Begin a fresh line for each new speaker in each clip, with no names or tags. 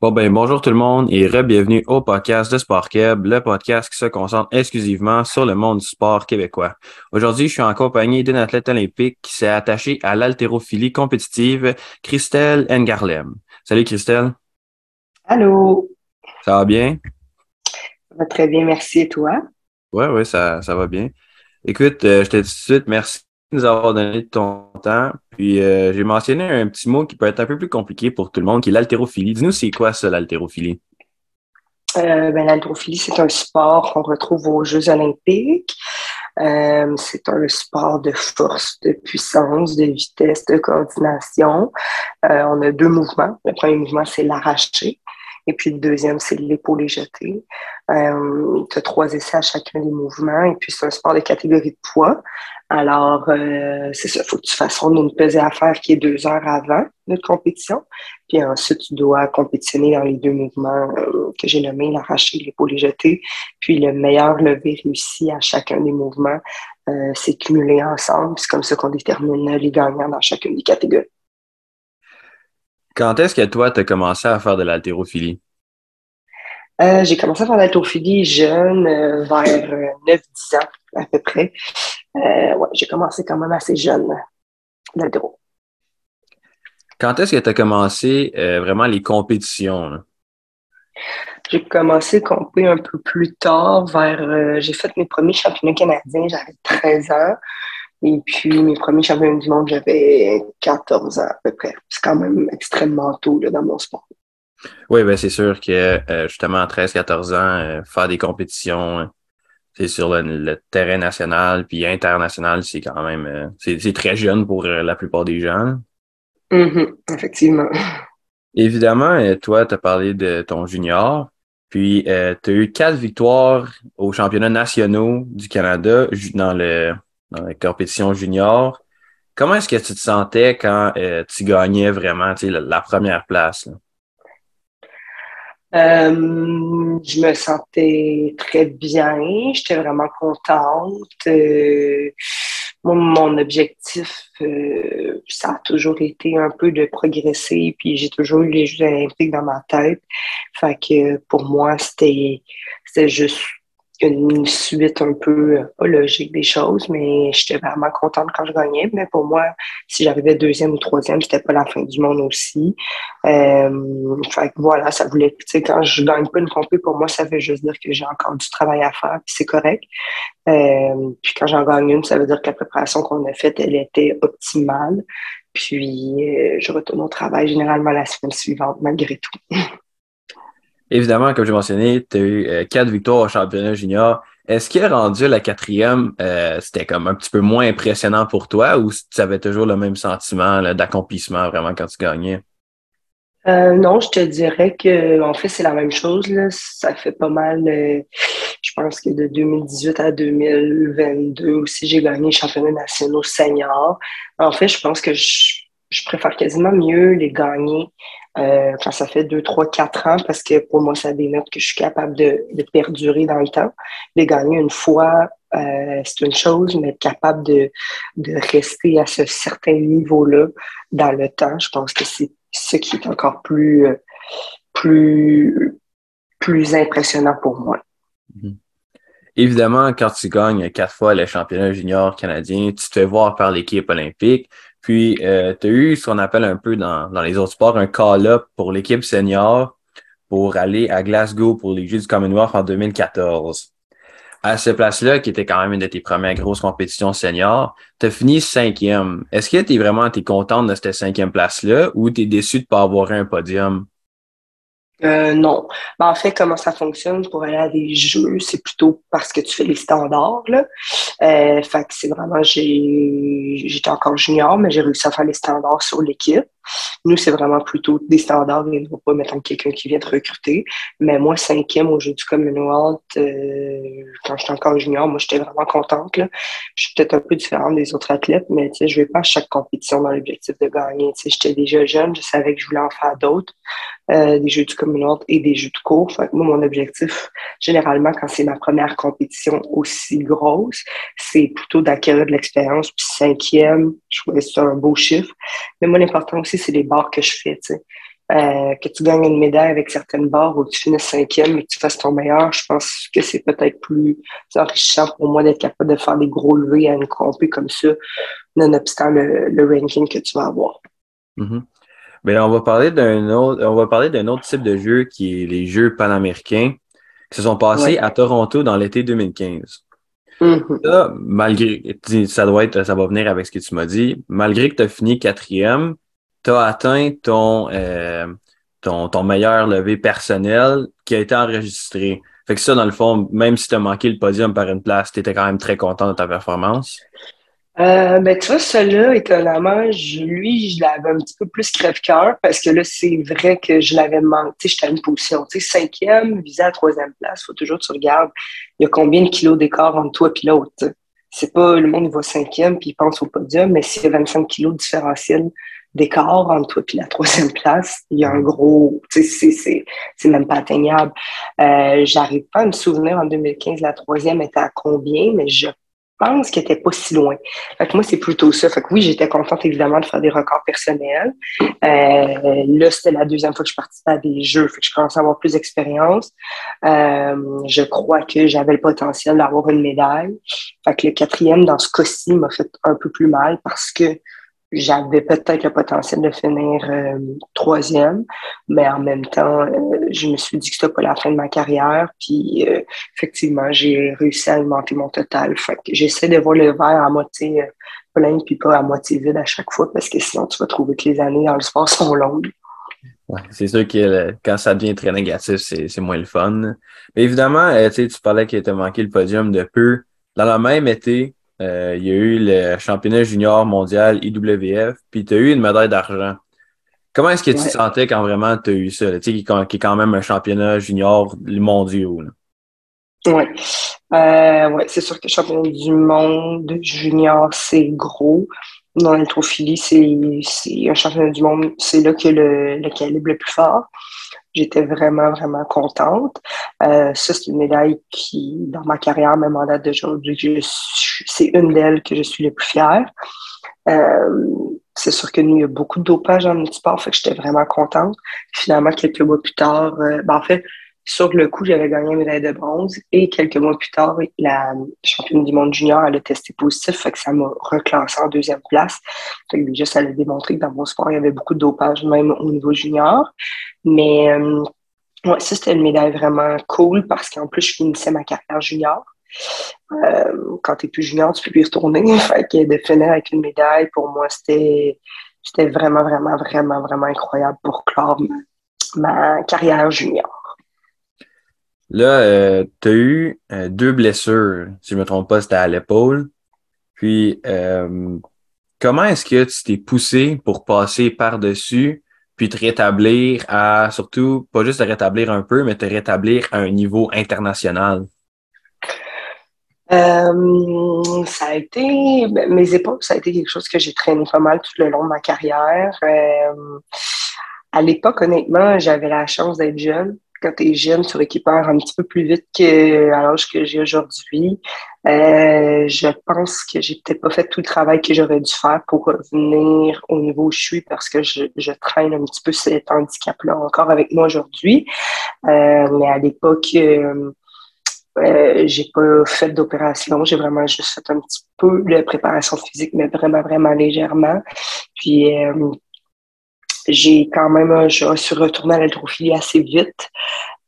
Bon ben bonjour tout le monde et re-bienvenue au podcast de Sport Keb, le podcast qui se concentre exclusivement sur le monde du sport québécois. Aujourd'hui, je suis en compagnie d'une athlète olympique qui s'est attachée à l'haltérophilie compétitive, Christelle Engarlem. Salut Christelle.
Allô.
Ça va bien?
Ça va très bien, merci et toi?
Oui, oui, ça, ça va bien. Écoute, euh, je te dis tout de suite merci nous avoir donné ton temps. Puis euh, j'ai mentionné un petit mot qui peut être un peu plus compliqué pour tout le monde, qui est l'haltérophilie. Dis-nous, c'est quoi ça, l'haltérophilie?
Euh, ben, l'haltérophilie, c'est un sport qu'on retrouve aux Jeux olympiques. Euh, c'est un sport de force, de puissance, de vitesse, de coordination. on a deux mouvements. Le premier mouvement, c'est l'arraché. Et puis le deuxième, c'est l'épaule jetée. Euh, tu as trois essais à chacun des mouvements. Et puis c'est un sport de catégorie de poids. Alors, euh, c'est ça, il faut que tu fasses une pesée à faire qui est deux heures avant notre compétition. Puis ensuite, tu dois compétitionner dans les deux mouvements euh, que j'ai nommés, l'arraché, l'épaule jetée. Puis le meilleur levé réussi à chacun des mouvements, euh, c'est cumulé ensemble. C'est comme ça qu'on détermine les gagnants dans chacune des catégories.
Quand est-ce que toi, tu as commencé à faire de l'haltérophilie?
Euh, j'ai commencé à faire de l'haltérophilie jeune, euh, vers 9-10 euh, ans à peu près. ouais, j'ai commencé quand même assez jeune, l'haltéro.
Quand est-ce que tu as commencé vraiment les compétitions?
J'ai commencé à compter un peu plus tard, vers. j'ai fait mes premiers championnats canadiens, j'avais 13 ans. Et puis, mes premiers championnats du monde, j'avais 14 ans à peu près. C'est quand même extrêmement tôt là, dans mon sport.
Oui, ben c'est sûr que euh, justement, à 13-14 ans, euh, faire des compétitions, c'est sur le, terrain national puis international, c'est quand même euh, c'est très jeune pour la plupart des gens.
Mm-hmm, effectivement.
Évidemment, toi, tu as parlé de ton junior, puis tu as eu quatre victoires aux championnats nationaux du Canada dans le dans compétition junior. Comment est-ce que tu te sentais quand euh, tu gagnais vraiment la, la, première place?
Euh, je me sentais très bien, j'étais vraiment contente. Euh, mon objectif, ça a toujours été un peu de progresser, puis j'ai toujours eu les Jeux olympiques dans ma tête. Fait que pour moi, c'était juste une suite un peu euh, pas logique des choses, mais j'étais vraiment contente quand je gagnais. Mais pour moi, si j'arrivais deuxième ou troisième, c'était pas la fin du monde aussi. Euh, fait que voilà, ça voulait, tu sais, quand je gagne pas une compé, pour moi, ça veut juste dire que j'ai encore du travail à faire, puis c'est correct. Euh, puis quand j'en gagne une, ça veut dire que la préparation qu'on a faite, elle était optimale. Puis euh, je retourne au travail généralement la semaine suivante, malgré tout.
Évidemment, comme j'ai mentionné, tu as eu euh, quatre victoires au championnat junior. Est-ce qu'il est rendu la quatrième, euh, c'était comme un petit peu moins impressionnant pour toi ou tu avais toujours le même sentiment d'accomplissement vraiment quand tu gagnais?
Euh, non, je te dirais que en fait, c'est la même chose. Là. Ça fait pas mal, je pense que de 2018 à 2022 aussi, j'ai gagné les championnats nationaux seniors. En fait, je pense que je, je préfère quasiment mieux les gagner euh, quand ça fait 2, 3, 4 ans, parce que pour moi, ça dénote que je suis capable de, de perdurer dans le temps. Les gagner une fois, euh, c'est une chose, mais être capable de, de rester à ce certain niveau-là dans le temps, je pense que c'est ce qui est encore plus, plus, plus impressionnant pour moi.
Mm-hmm. Évidemment, quand tu gagnes quatre fois le championnat junior canadien, tu te fais voir par l'équipe olympique. Puis, euh, tu as eu ce qu'on appelle un peu dans, dans les autres sports un call-up pour l'équipe senior pour aller à Glasgow pour les Jeux du Commonwealth en 2014. À ce place-là, qui était quand même une de tes premières grosses compétitions senior, tu as fini cinquième. Est-ce que tu es vraiment es contente de cette cinquième place-là ou tu es déçu de ne pas avoir un podium?
Euh, non. Ben, en fait, comment ça fonctionne pour aller à des jeux, c'est plutôt parce que tu fais les standards. Là. Euh, fait que c'est vraiment, j'ai, j'étais encore junior, mais j'ai réussi à faire les standards sur l'équipe. Nous, c'est vraiment plutôt des standards et non pas, mettons, quelqu'un qui vient te recruter. Mais moi, cinquième au jeu du Commonwealth, euh, quand j'étais encore junior, moi, j'étais vraiment contente. Là. Je suis peut-être un peu différente des autres athlètes, mais je vais pas à chaque compétition dans l'objectif de gagner. J'étais déjà jeune, je savais que je voulais en faire d'autres, euh, des jeux du Commonwealth et des jeux de cours. Fait moi, mon objectif, généralement, quand c'est ma première compétition aussi grosse, c'est plutôt d'acquérir de l'expérience. Puis cinquième, je trouvais ça un beau chiffre. Mais moi, l'important aussi, c'est les barres que je fais. euh, que tu gagnes une médaille avec certaines barres ou que tu finisses cinquième et que tu fasses ton meilleur, je pense que c'est peut-être plus enrichissant pour moi d'être capable de faire des gros levées à une compé comme ça, nonobstant le, le ranking que tu vas avoir.
Mm-hmm. Mais on va parler d'un autre, on va parler d'un autre type de jeu qui est les Jeux panaméricains qui se sont passés à Toronto dans l'été 2015. Mm-hmm. malgré, ça doit être, ça va venir avec ce que tu m'as dit. Malgré que tu as fini quatrième, tu as atteint ton, euh, ton, ton meilleur levé personnel qui a été enregistré. Fait que ça, dans le fond, même si tu as manqué le podium par une place, tu étais quand même très content de ta performance.
Euh, ben, tu vois, celui-là, étonnamment, lui, je l'avais un petit peu plus crève-cœur parce que là, c'est vrai que je l'avais manqué. J'étais à une position, tu sais, cinquième, visé à la troisième place. Faut toujours que tu regardes, il y a combien de kilos d'écart entre toi et l'autre. C'est pas le monde va cinquième puis il pense au podium, mais s'il y a 25 kilos de différentiel d'écart entre toi et la troisième place, il y a un gros, tu sais, c'est même pas atteignable. Euh, J'arrive pas à me souvenir en 2015, la troisième était à combien, mais je pense qu'elle était pas si loin. Fait que moi, c'est plutôt ça. Fait que oui, j'étais contente évidemment de faire des records personnels. Euh, là, c'était la deuxième fois que je participais à des jeux. Fait que je commençais à avoir plus d'expérience. Euh, je crois que j'avais le potentiel d'avoir une médaille. Fait que le quatrième, dans ce cas-ci, m'a fait un peu plus mal parce que j'avais peut-être le potentiel de finir euh, troisième, mais en même temps, euh, je me suis dit que c'était pas la fin de ma carrière. Puis euh, effectivement, j'ai réussi à augmenter mon total. Fait que j'essaie de voir le verre à moitié plein puis pas à moitié vide à chaque fois parce que sinon tu vas trouver que les années dans le sport sont longues.
Ouais, c'est sûr que quand ça devient très négatif, c'est moins le fun. Mais évidemment, tu parlais qu'il t'a manqué le podium de peu. Dans la même été, euh, il y a eu le championnat junior mondial IWF, puis tu as eu une médaille d'argent. Comment est-ce que tu te sentais quand vraiment tu as eu ça, qui, qui, est quand même un championnat junior mondial?
Oui. Euh, ouais, c'est sûr que le championnat du monde junior, c'est gros. Dans l'haltérophilie, c'est un championnat du monde, c'est là que le, le calibre le plus fort. J'étais vraiment, vraiment contente. Euh, ça, c'est une médaille qui, dans ma carrière, même en date d'aujourd'hui, c'est une d'elles que je suis le plus fière. Euh, c'est sûr que nous, il y a beaucoup de dopage en multisport, fait que j'étais vraiment contente. Finalement, quelques mois plus tard, euh, ben, en fait, sur le coup, j'avais gagné une médaille de bronze et quelques mois plus tard, la championne du monde junior, elle a testé positif, fait que ça m'a reclassé en deuxième place. Fait que déjà, ça a démontré que dans mon sport, il y avait beaucoup de dopage, même au niveau junior. Mais euh, ouais, ça, c'était une médaille vraiment cool parce qu'en plus, je finissais ma carrière junior. Euh, quand tu es plus junior, tu peux plus retourner. fait que de finir avec une médaille, pour moi, c'était vraiment, vraiment, vraiment, vraiment incroyable pour clore ma carrière junior.
Là, euh, tu as eu euh, deux blessures, si je ne me trompe pas, c'était à l'épaule. Puis, euh, comment est-ce que tu t'es poussé pour passer par-dessus, puis te rétablir à, surtout, pas juste te rétablir un peu, mais te rétablir à un niveau international?
ça a été, ben, mes épaules, ça a été quelque chose que j'ai traîné pas mal tout le long de ma carrière. à l'époque, honnêtement, j'avais la chance d'être jeune quand tu es jeune, tu récupères un petit peu plus vite qu'à l'âge que j'ai aujourd'hui. Euh, je pense que j'ai peut-être pas fait tout le travail que j'aurais dû faire pour revenir au niveau où je suis parce que je, je traîne un petit peu cet handicap-là encore avec moi aujourd'hui. Euh, mais à l'époque, euh, euh, j'ai pas fait d'opération, j'ai vraiment juste fait un petit peu de préparation physique, mais vraiment, vraiment légèrement. Puis euh, j'ai quand même, je suis retournée à l'haltérophilie assez vite.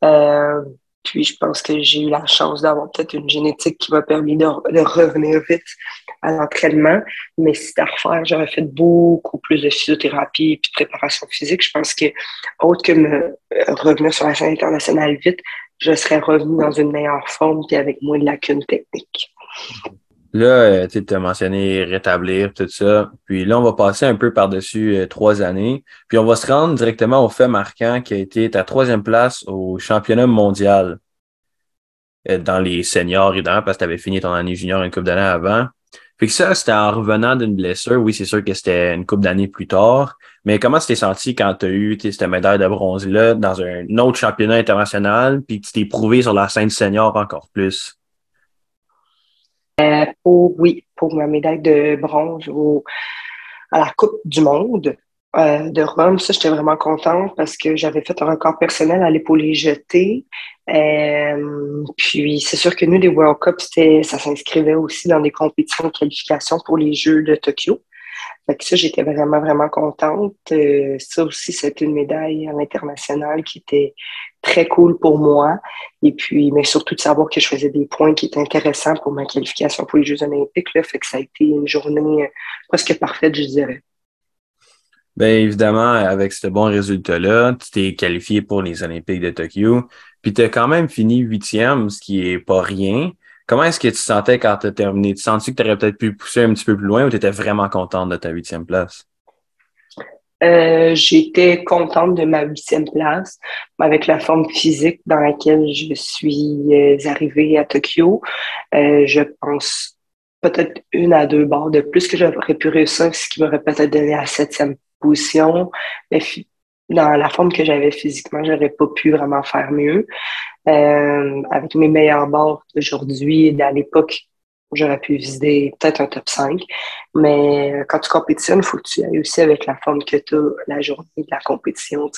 Euh, puis je pense que j'ai eu la chance d'avoir peut-être une génétique qui m'a permis de, revenir vite à l'entraînement. Mais si c'était à refaire, j'aurais fait beaucoup plus de physiothérapie et de préparation physique. Je pense que, autre que me euh, revenir sur la scène internationale vite, je serais revenu dans une meilleure forme et avec moins de lacunes techniques.
Là, euh, tu as mentionné rétablir, tout ça. Puis là, on va passer un peu par-dessus euh, trois années. Puis on va se rendre directement au fait marquant qui a été ta troisième place au championnat mondial euh, dans les seniors, évidemment, parce que tu avais fini ton année junior une couple d'années avant. Puis que ça, c'était en revenant d'une blessure. Oui, c'est sûr que c'était une couple d'années plus tard. Mais comment tu t'es senti quand tu as eu cette médaille de bronze-là dans un autre championnat international, puis que tu t'es prouvé sur la scène senior encore plus?
Euh, oui, pour ma médaille de bronze au, à la Coupe du Monde. euh, de Rome. Ça, j'étais vraiment contente parce que j'avais fait un record personnel à l'épaule jetée. Euh, puis, c'est sûr que nous, les World Cup, ça s'inscrivait aussi dans des compétitions de qualification pour les Jeux de Tokyo. Fait que ça, j'étais vraiment, vraiment contente. Euh, ça aussi, c'était une médaille à l'international qui était très cool pour moi. Et puis, mais surtout de savoir que je faisais des points qui étaient intéressants pour ma qualification pour les Jeux olympiques. Là, fait que ça a été une journée presque parfaite, je dirais.
Bien évidemment, avec ce bon résultat-là, tu t'es qualifié pour les Olympiques de Tokyo. Puis tu as quand même fini huitième, ce qui est pas rien. Comment est-ce que tu te sentais quand tu as terminé? Tu sens que tu aurais peut-être pu pousser un petit peu plus loin ou tu étais vraiment contente de ta huitième place?
Euh, j'étais contente de ma huitième place avec la forme physique dans laquelle je suis euh, arrivée à Tokyo. Euh, je pense peut-être une à deux barres de plus que j'aurais pu réussir, ce qui m'aurait peut-être donné la septième position. Dans la forme que j'avais physiquement, j'aurais pas pu vraiment faire mieux. Euh, avec mes meilleurs bords d'aujourd'hui et à l'époque, j'aurais pu viser peut-être un top 5. Mais quand tu compétitionnes, il faut que tu ailles aussi avec la forme que tu as la journée de la compétition.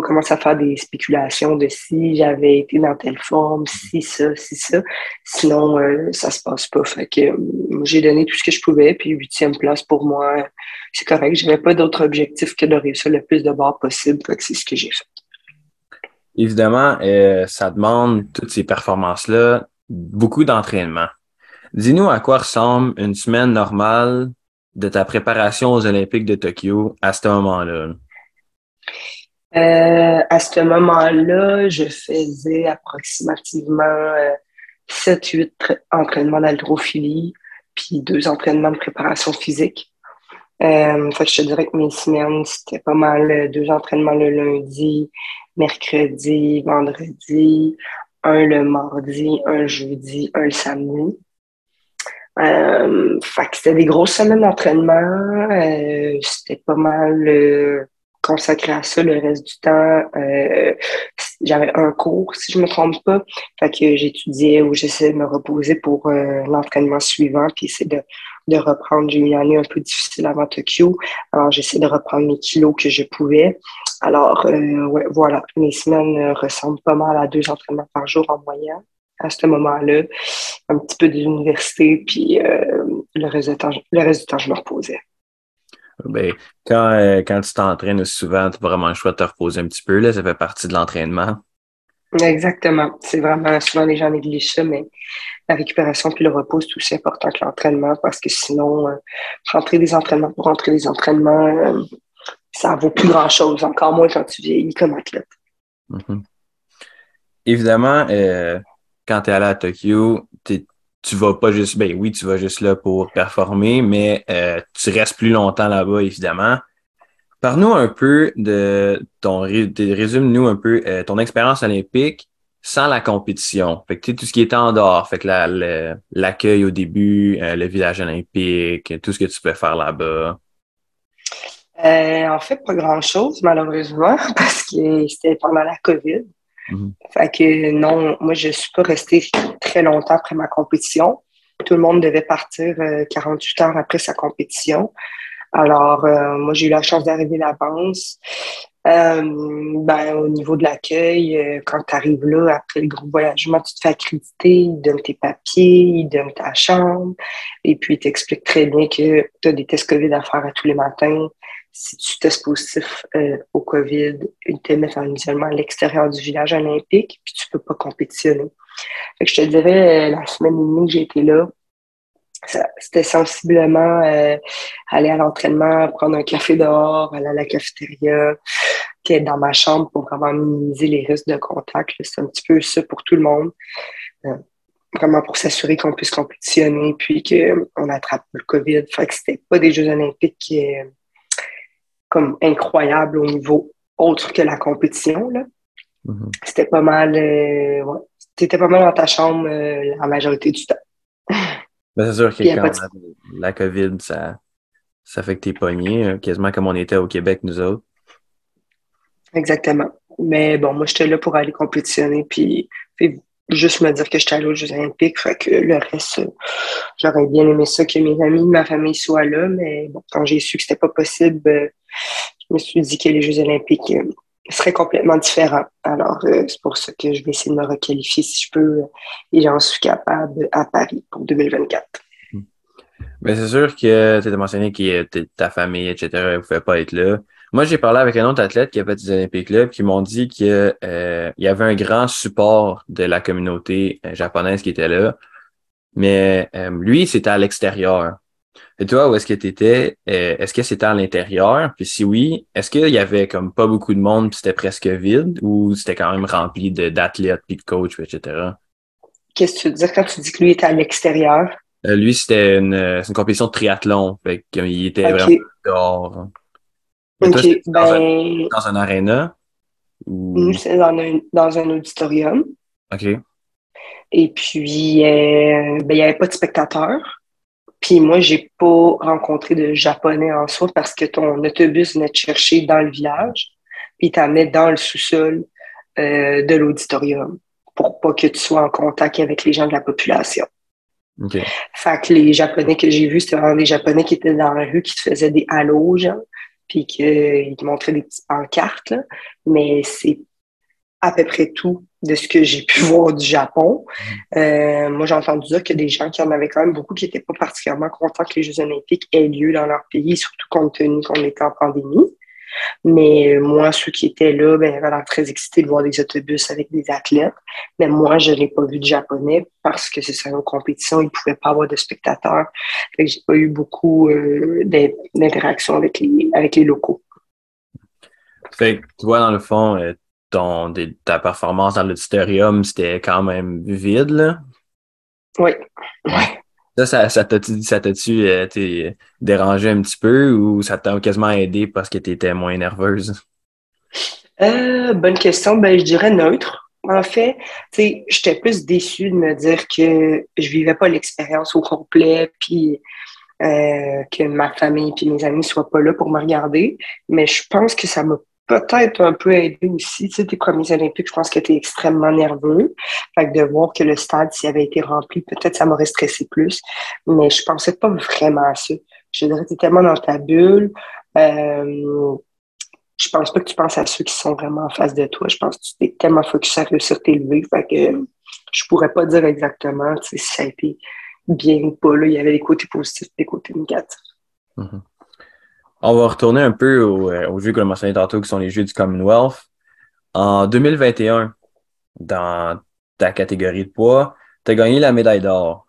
Pas commencer à faire des spéculations de si j'avais été dans telle forme, si ça, si ça. Sinon, euh, ça se passe pas. Fait que euh, j'ai donné tout ce que je pouvais, puis huitième place pour moi, c'est correct. J'avais pas d'autre objectif que de réussir le plus de barres possible. C'est ce que j'ai fait.
Évidemment, euh, ça demande toutes ces performances-là, beaucoup d'entraînement. Dis-nous à quoi ressemble une semaine normale de ta préparation aux Olympiques de Tokyo à ce moment-là.
Euh, à ce moment-là, je faisais approximativement 7-8 euh, entraînements d'haltérophilie, puis deux entraînements de préparation physique. Euh, fait que je te dirais que mes semaines, c'était pas mal euh, deux entraînements le lundi, mercredi, vendredi, un le mardi, un jeudi, un le samedi. Euh, fait que c'était des grosses semaines d'entraînement. Euh, c'était pas mal consacré à ça le reste du temps. Euh, j'avais un cours, si je me trompe pas. Fait que j'étudiais ou j'essayais de me reposer pour euh, l'entraînement suivant, puis essayer de, de reprendre. J'ai eu une année un peu difficile avant Tokyo. Alors, j'essaie de reprendre mes kilos que je pouvais. Alors, euh, ouais, voilà, mes semaines ressemblent pas mal à deux entraînements par jour en moyenne à ce moment-là. Un petit peu d'université, puis le, reste le reste du temps, je me reposais.
Ben, quand, euh, quand tu t'entraînes souvent, tu as vraiment le choix de te reposer un petit peu. Là, ça fait partie de l'entraînement.
Exactement. C'est vraiment souvent les gens négligent ça, mais la récupération puis le repos, c'est aussi important que l'entraînement parce que sinon, euh, rentrer des entraînements pour rentrer des entraînements, euh, ça vaut plus grand chose, encore moins quand tu vieillis comme athlète.
Mm-hmm. Évidemment, quand tu es allé à Tokyo, tu tu vas pas juste, ben oui, tu vas juste là pour performer, mais euh, tu restes plus longtemps là-bas, évidemment. Parle-nous un peu de ton, résume-nous un peu euh, ton expérience olympique sans la compétition. Fait que tout ce qui était en dehors, fait que l'accueil au début, euh, le village olympique, tout ce que tu peux faire là-bas.
en fait, pas grand-chose, malheureusement, parce que c'était pendant la COVID. Mhm. Fait que non, moi, je suis pas restée très longtemps après ma compétition. Tout le monde devait partir 48 euh, heures après sa compétition. Alors, euh, moi, j'ai eu la chance d'arriver l'avance. Euh, ben, au niveau de l'accueil, quand tu arrives là, après le gros voyagement, tu te fais accréditer, ils donnent tes papiers, ils donnent ta chambre, et puis ils t'expliquent très bien que tu as des tests COVID à faire à tous les matins, si tu testes positif euh, au COVID, ils te mettent en isolement à l'extérieur du village olympique, puis tu peux pas compétitionner. Fait que je te dirais, euh, la semaine et demie que j'ai été là, c'était sensiblement euh, aller à l'entraînement, prendre un café dehors, aller à la cafétéria, être dans ma chambre pour vraiment minimiser les risques de contact. C'est un petit peu ça pour tout le monde. vraiment pour s'assurer qu'on puisse compétitionner puis qu'on attrape le COVID. Fait que c'était pas des Jeux olympiques qui comme incroyable au niveau autre que la compétition. Là. Mm-hmm. C'était pas mal. Euh, ouais. C'était pas mal dans ta chambre euh, la majorité du temps.
Ben, c'est sûr que quand la, COVID, ça, ça fait que t'es pogné, euh, quasiment comme on était au Québec, nous autres.
Exactement. Mais bon, moi, j'étais là pour aller compétitionner, puis, juste me dire que j'étais allée aux Jeux Olympiques, fait que le reste, j'aurais bien aimé ça que mes amis, ma famille soient là, mais bon, quand j'ai su que c'était pas possible, je me suis dit que les Jeux olympiques euh, seraient complètement différents. Alors, euh, c'est pour ça que je vais essayer de me requalifier si je peux et j'en suis capable à Paris pour 2024.
Mais c'est sûr que tu as mentionné que ta famille, etc., ne pouvait pas être là. Moi, j'ai parlé avec un autre athlète qui a fait des Olympiques Club qui m'ont dit qu'il euh, y avait un grand support de la communauté euh, japonaise qui était là. Mais euh, lui, c'était à l'extérieur. Et toi, où est-ce que tu étais? est-ce que c'était à l'intérieur? Puis si oui, est-ce qu'il y avait comme pas beaucoup de monde puis c'était presque vide ou c'était quand même rempli d'athlètes puis de coachs, etc.?
Qu'est-ce que tu veux dire quand tu dis que lui était à l'extérieur?
lui, c'était une, une, compétition de triathlon. Fait qu'il était vraiment dehors.
OK. ben,
dans un aréna?
Nous, c'est dans un, dans un auditorium.
OK.
Et puis, euh, ben, il n'y avait pas de spectateurs. Puis moi, j'ai pas rencontré de Japonais en soi parce que ton autobus venait te chercher dans le village, puis t'amenait dans le sous-sol euh, de l'auditorium pour pas que tu sois en contact avec les gens de la population.
OK.
Fait que les Japonais que j'ai vus, c'était vraiment des Japonais qui étaient dans la rue, qui te faisaient des halos, genre puis qu'il te montrait des petites pancartes, mais c'est à peu près tout de ce que j'ai pu voir du Japon. Euh, moi, j'ai entendu dire que des gens qui en avaient quand même beaucoup qui n'étaient pas particulièrement contents que les Jeux olympiques aient lieu dans leur pays, surtout compte tenu qu'on était en pandémie. Mais euh, moi, ceux qui étaient là, ben, avaient l'air très excités de voir des autobus avec des athlètes. Mais moi, je n'ai pas vu de japonais parce que c'est ça, une compétition, ils ne pouvaient pas avoir de spectateurs. Je n'ai pas eu beaucoup euh, d'interactions avec les, avec les locaux.
Fait tu vois, dans le fond, ton, ta performance dans l'auditorium, c'était quand même vide, là?
Oui. Ouais.
Ça, ça, t'a-tu euh, dérangé un petit peu ou ça t'a quasiment aidé parce que tu étais moins nerveuse?
Euh, bonne question. Ben, je dirais neutre. En fait, j'étais plus déçue de me dire que je vivais pas l'expérience au complet, puis euh, que ma famille et mes amis soient pas là pour me regarder. Mais je pense que ça m'a peut-être un peu aidé aussi. Tu sais, tes premiers Olympiques, je pense que tu es extrêmement nerveux. Fait que de voir que le stade, s'il avait été rempli, peut-être ça m'aurait stressé plus. Mais je pensais pas vraiment à ça. Je dirais que tu tellement dans ta bulle. Euh, je pense pas que tu penses à ceux qui sont vraiment en face de toi. Je pense que tu es tellement focus à réussir t'élever. Fait que je pourrais pas dire exactement si ça a été bien ou pas. Là. Il y avait des côtés positifs des côtés négatifs.
Mm-hmm. On va retourner un peu euh, aux, jeux que l'on mentionné tantôt, qui sont les Jeux du Commonwealth. En 2021, dans ta catégorie de poids, tu as gagné la médaille d'or.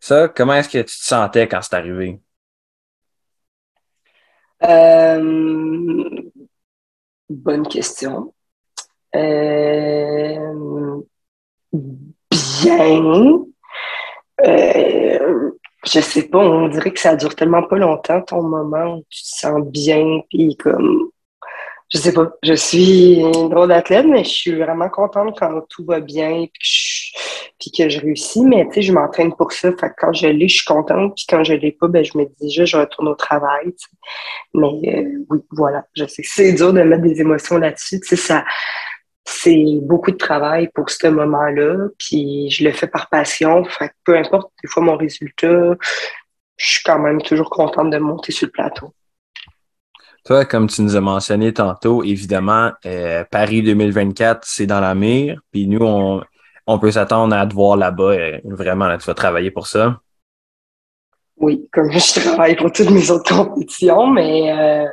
Ça, comment est-ce que tu te sentais quand c'est arrivé?
Euh, bonne question. Euh, bien. Euh, je sais pas, on dirait que ça dure tellement pas longtemps ton moment où tu te sens bien, puis comme, je sais pas, je suis une drôle d'athlète, mais je suis vraiment contente quand tout va bien, puis que je, réussis, mais tu sais, je m'entraîne pour ça, fait que quand je l'ai, je suis contente, puis quand je l'ai pas, ben je me dis déjà, je retourne au travail, mais euh, oui, voilà, je sais c'est dur de mettre des émotions là-dessus, tu sais, ça c'est beaucoup de travail pour ce moment-là, puis je le fais par passion. Fait que peu importe des fois mon résultat, je suis quand même toujours contente de monter sur le plateau.
Toi, comme tu nous as mentionné tantôt, évidemment, euh, Paris 2024, c'est dans la mire. Puis nous, on, on peut s'attendre à te voir là-bas. Euh, vraiment, là, tu vas travailler pour ça.
Oui, comme je travaille pour toutes mes autres compétitions, mais euh,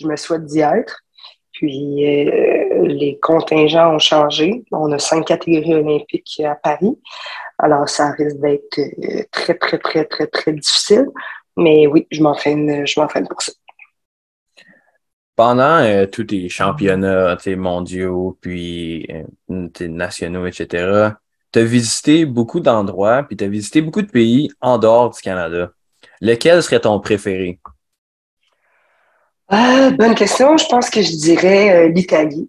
je me souhaite d'y être. Puis euh, les contingents ont changé. On a cinq catégories olympiques à Paris. Alors ça risque d'être euh, très, très, très, très, très difficile. Mais oui, je m'entraîne, je pour ça.
Pendant euh, tous tes championnats mondiaux, puis nationaux, etc., tu as visité beaucoup d'endroits, puis tu as visité beaucoup de pays en dehors du Canada. Lequel serait ton préféré?
Ah, bonne question. Je pense que je dirais euh, l'Italie.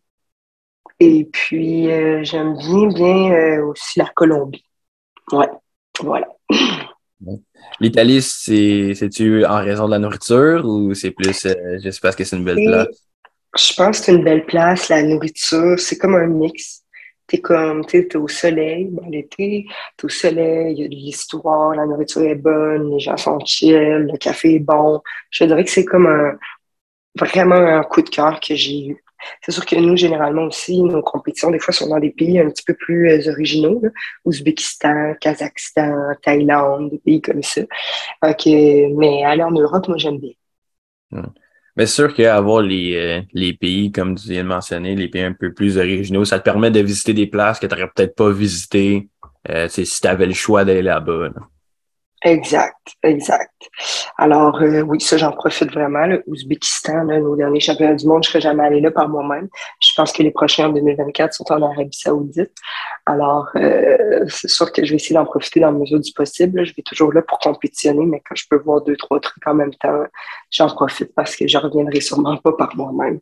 Et puis, euh, j'aime bien, bien euh, aussi la Colombie. Ouais, voilà.
L'Italie, c'est-tu en raison de la nourriture ou c'est plus juste parce que c'est une belle place?
Je pense que c'est une belle place, la nourriture. C'est comme un mix. T'es comme, tu es au soleil, dans l'été, t'es au soleil, il y a de l'histoire, la nourriture est bonne, les gens sont chill, le café est bon. Je dirais que c'est comme un, vraiment un coup de cœur que j'ai eu. C'est sûr que nous, généralement aussi, nos compétitions, des fois, sont dans des pays un petit peu plus euh, originaux, Ouzbékistan, Kazakhstan, Thaïlande, des pays comme ça. mais aller en Europe, moi, j'aime bien.
Mais c'est sûr qu'avoir les, euh, les pays, comme tu viens de mentionner, les pays un peu plus originaux, ça te permet de visiter des places que tu n'aurais peut-être pas visitées euh, si tu avais le choix d'aller là-bas. là bas
Exact, exact. Alors, euh, oui, ça, j'en profite vraiment. Le Ouzbékistan, là, nos derniers championnats du monde, je ne serais jamais allé là par moi-même. Je pense que les prochains en 2024 sont en Arabie Saoudite. Alors, euh, c'est sûr que je vais essayer d'en profiter dans la mesure du possible. Je vais toujours là pour compétitionner, mais quand je peux voir deux, trois trucs en même temps, j'en profite parce que je reviendrai sûrement pas par moi-même.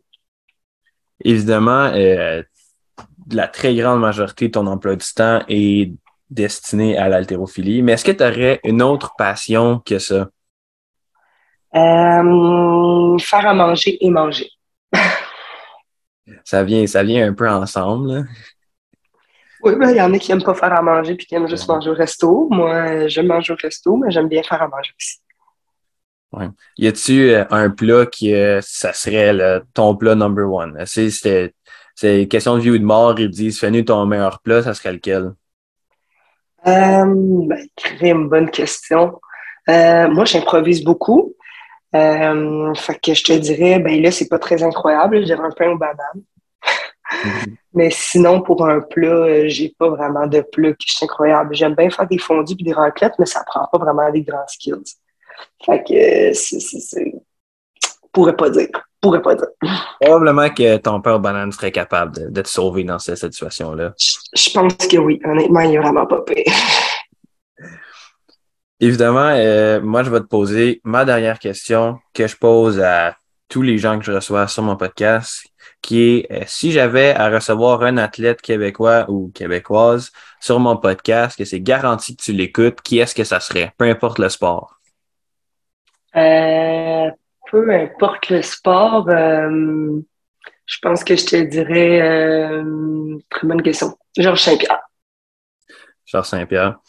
Évidemment, euh, la très grande majorité de ton emploi du temps est destiné à l'haltérophilie. Mais est-ce que tu aurais une autre passion que ça?
Euh, faire à manger et manger.
ça, vient, ça vient un peu ensemble.
Oui, ben, il y en a qui n'aiment pas faire à manger puis qui aiment juste manger au resto. Moi, je mange au resto, mais j'aime bien faire à manger aussi.
Ouais. Y a-tu euh, un plat qui euh, ça serait ton plat number one? C'est question de vie ou de mort, ils disent fais-nous ton meilleur plat, ça serait lequel?
Euh, ben, une bonne question. Euh, moi, j'improvise beaucoup. Euh, fait que je te dirais, ben là, c'est pas très incroyable. J'ai un pain aux bananes. Mhm. Mais sinon, pour un plat, euh, j'ai pas vraiment de plat qui est incroyable. J'aime bien faire des fondus et des raclettes, mais ça prend pas vraiment des grands skills. Fait que c'est. Pourrais pas dire. Pourrais pas dire.
Probablement que ton père banane serait capable de, te sauver dans cette, situation-là.
Je, pense que oui. Honnêtement, il est vraiment pas pire.
Évidemment, euh, moi, je vais te poser ma dernière question que je pose à tous les gens que je reçois sur mon podcast, qui est euh, si j'avais à recevoir un athlète québécois ou québécoise sur mon podcast, que c'est garanti que tu l'écoutes, qui est-ce que ça serait, peu importe le sport?
Euh, peu importe le sport, euh, je pense que je te dirais, euh, très bonne question, Georges Saint-Pierre.
Georges Saint-Pierre.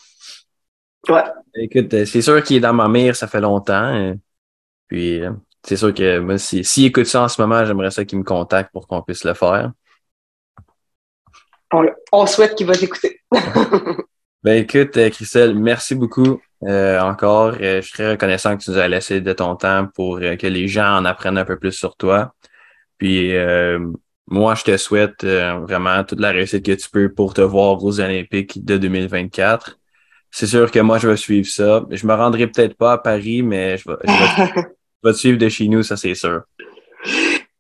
Ouais.
Écoute, euh, c'est sûr qu'il est dans ma mire, ça fait longtemps. Puis, c'est sûr que moi, s'il si, écoute ça en ce moment, j'aimerais ça qu'il me contacte pour qu'on puisse le faire.
On, souhaite qu'il va t'écouter.
ben écoute, Christelle, merci beaucoup euh, encore, euh, je suis très reconnaissant que tu nous as laissé de ton temps pour euh, que les gens en apprennent un peu plus sur toi. Puis moi, je te souhaite vraiment toute la réussite que tu peux pour te voir aux Olympiques de 2024. C'est sûr que moi, je vais suivre ça. Je me rendrai peut-être pas à Paris, mais je vais, je vais te suivre de chez nous, ça c'est sûr.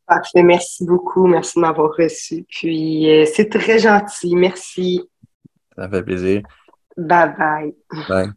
Parfait, merci beaucoup. Merci de m'avoir reçu. Puis c'est très gentil. Merci.
Ça fait plaisir.
Bye bye.
Bye.